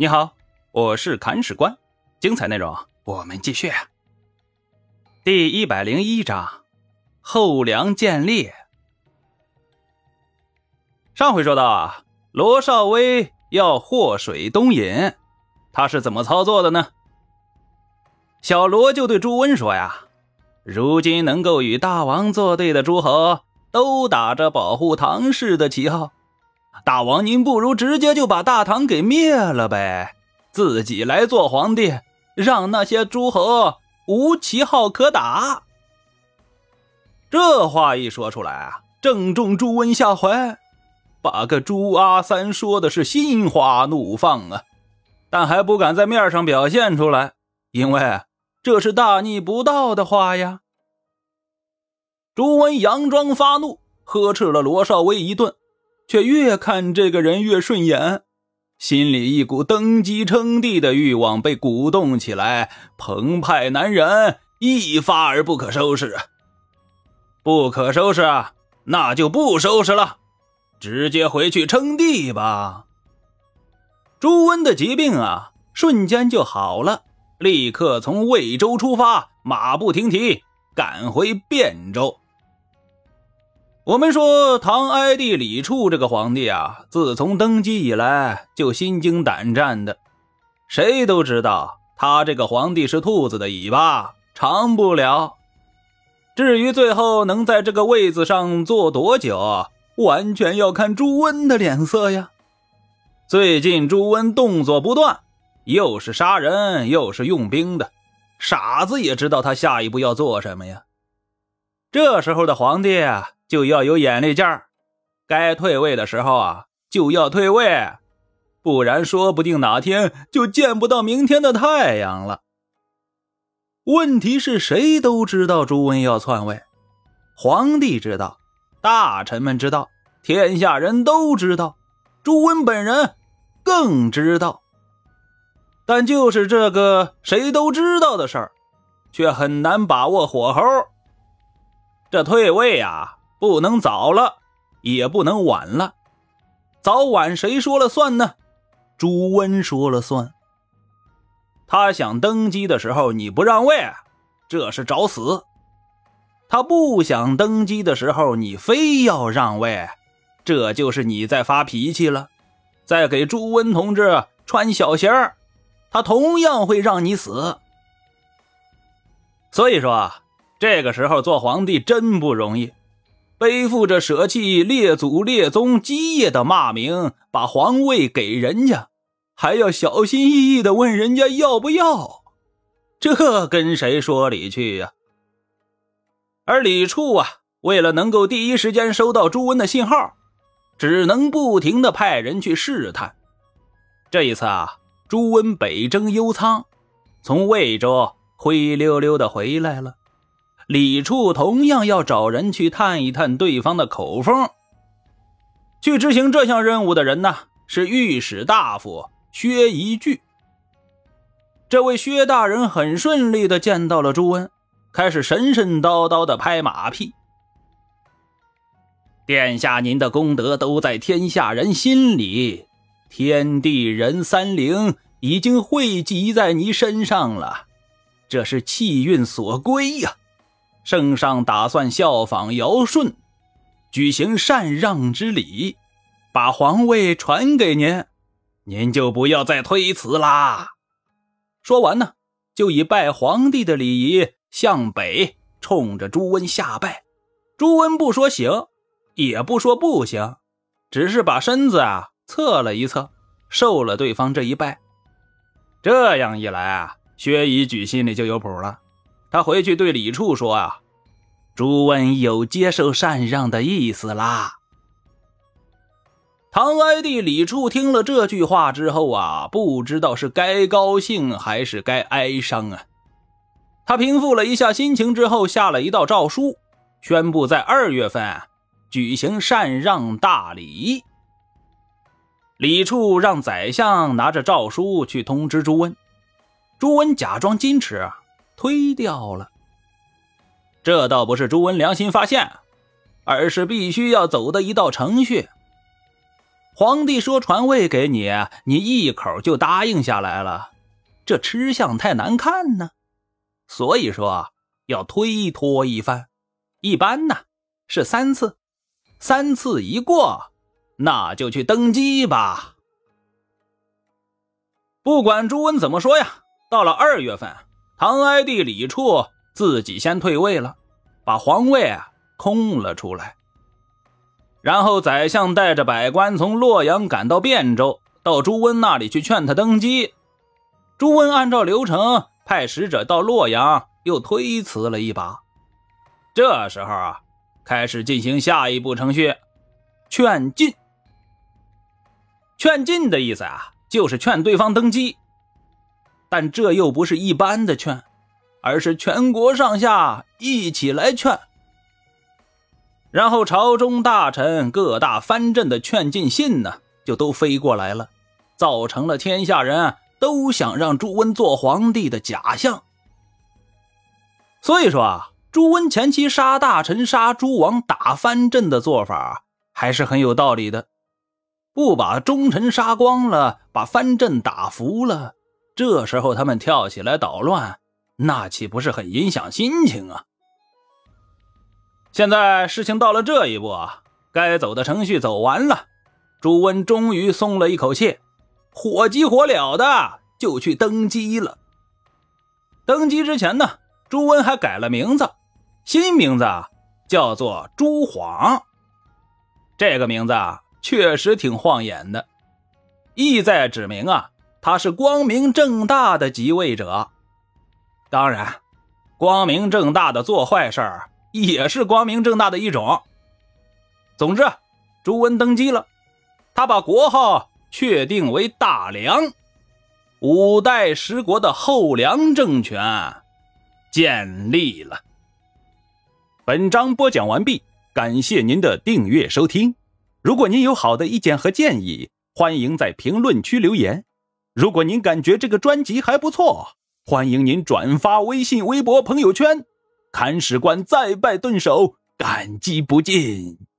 你好，我是砍史官，精彩内容我们继续。第一百零一章，后梁建立。上回说到啊，罗少威要祸水东引，他是怎么操作的呢？小罗就对朱温说呀：“如今能够与大王作对的诸侯，都打着保护唐氏的旗号。”大王，您不如直接就把大唐给灭了呗，自己来做皇帝，让那些诸侯无旗号可打。这话一说出来啊，正中朱温下怀，把个朱阿三说的是心花怒放啊，但还不敢在面上表现出来，因为这是大逆不道的话呀。朱温佯装发怒，呵斥了罗少威一顿。却越看这个人越顺眼，心里一股登基称帝的欲望被鼓动起来，澎湃难忍，一发而不可收拾。不可收拾，那就不收拾了，直接回去称帝吧。朱温的疾病啊，瞬间就好了，立刻从魏州出发，马不停蹄赶回汴州。我们说唐哀帝李处这个皇帝啊，自从登基以来就心惊胆战的，谁都知道他这个皇帝是兔子的尾巴，长不了。至于最后能在这个位子上坐多久，完全要看朱温的脸色呀。最近朱温动作不断，又是杀人又是用兵的，傻子也知道他下一步要做什么呀。这时候的皇帝。就要有眼力劲儿，该退位的时候啊，就要退位，不然说不定哪天就见不到明天的太阳了。问题是谁都知道朱温要篡位，皇帝知道，大臣们知道，天下人都知道，朱温本人更知道。但就是这个谁都知道的事儿，却很难把握火候。这退位啊！不能早了，也不能晚了，早晚谁说了算呢？朱温说了算。他想登基的时候你不让位，这是找死；他不想登基的时候你非要让位，这就是你在发脾气了，在给朱温同志穿小鞋儿，他同样会让你死。所以说啊，这个时候做皇帝真不容易。背负着舍弃列祖列宗基业的骂名，把皇位给人家，还要小心翼翼的问人家要不要，这跟谁说理去呀？而李处啊，为了能够第一时间收到朱温的信号，只能不停的派人去试探。这一次啊，朱温北征幽仓，从魏州灰溜溜的回来了。李处同样要找人去探一探对方的口风。去执行这项任务的人呢，是御史大夫薛仪具。这位薛大人很顺利的见到了朱温，开始神神叨叨的拍马屁：“殿下，您的功德都在天下人心里，天地人三灵已经汇集在你身上了，这是气运所归呀。”圣上打算效仿尧舜，举行禅让之礼，把皇位传给您，您就不要再推辞啦。说完呢，就以拜皇帝的礼仪向北，冲着朱温下拜。朱温不说行，也不说不行，只是把身子啊侧了一侧，受了对方这一拜。这样一来啊，薛仪举心里就有谱了。他回去对李处说：“啊，朱温有接受禅让的意思啦。”唐哀帝李处听了这句话之后啊，不知道是该高兴还是该哀伤啊。他平复了一下心情之后，下了一道诏书，宣布在二月份举行禅让大礼。李处让宰相拿着诏书去通知朱温，朱温假装矜持。推掉了，这倒不是朱温良心发现，而是必须要走的一道程序。皇帝说传位给你，你一口就答应下来了，这吃相太难看呢。所以说要推脱一番，一般呢是三次，三次一过，那就去登基吧。不管朱温怎么说呀，到了二月份，唐哀帝李处自己先退位了，把皇位啊空了出来。然后宰相带着百官从洛阳赶到汴州，到朱温那里去劝他登基。朱温按照流程派使者到洛阳，又推辞了一把。这时候啊，开始进行下一步程序——劝进。劝进的意思啊。就是劝对方登基，但这又不是一般的劝，而是全国上下一起来劝。然后朝中大臣各大藩镇的劝进信呢，就都飞过来了，造成了天下人都想让朱温做皇帝的假象。所以说啊，朱温前期杀大臣、杀诸王、打藩镇的做法还是很有道理的。不把忠臣杀光了，把藩镇打服了，这时候他们跳起来捣乱，那岂不是很影响心情啊？现在事情到了这一步啊，该走的程序走完了，朱温终于松了一口气，火急火燎的就去登基了。登基之前呢，朱温还改了名字，新名字叫做朱晃。这个名字啊。确实挺晃眼的，意在指明啊，他是光明正大的即位者。当然，光明正大的做坏事儿也是光明正大的一种。总之，朱温登基了，他把国号确定为大梁，五代十国的后梁政权建立了。本章播讲完毕，感谢您的订阅收听。如果您有好的意见和建议，欢迎在评论区留言。如果您感觉这个专辑还不错，欢迎您转发微信、微博、朋友圈。铲屎官再拜顿首，感激不尽。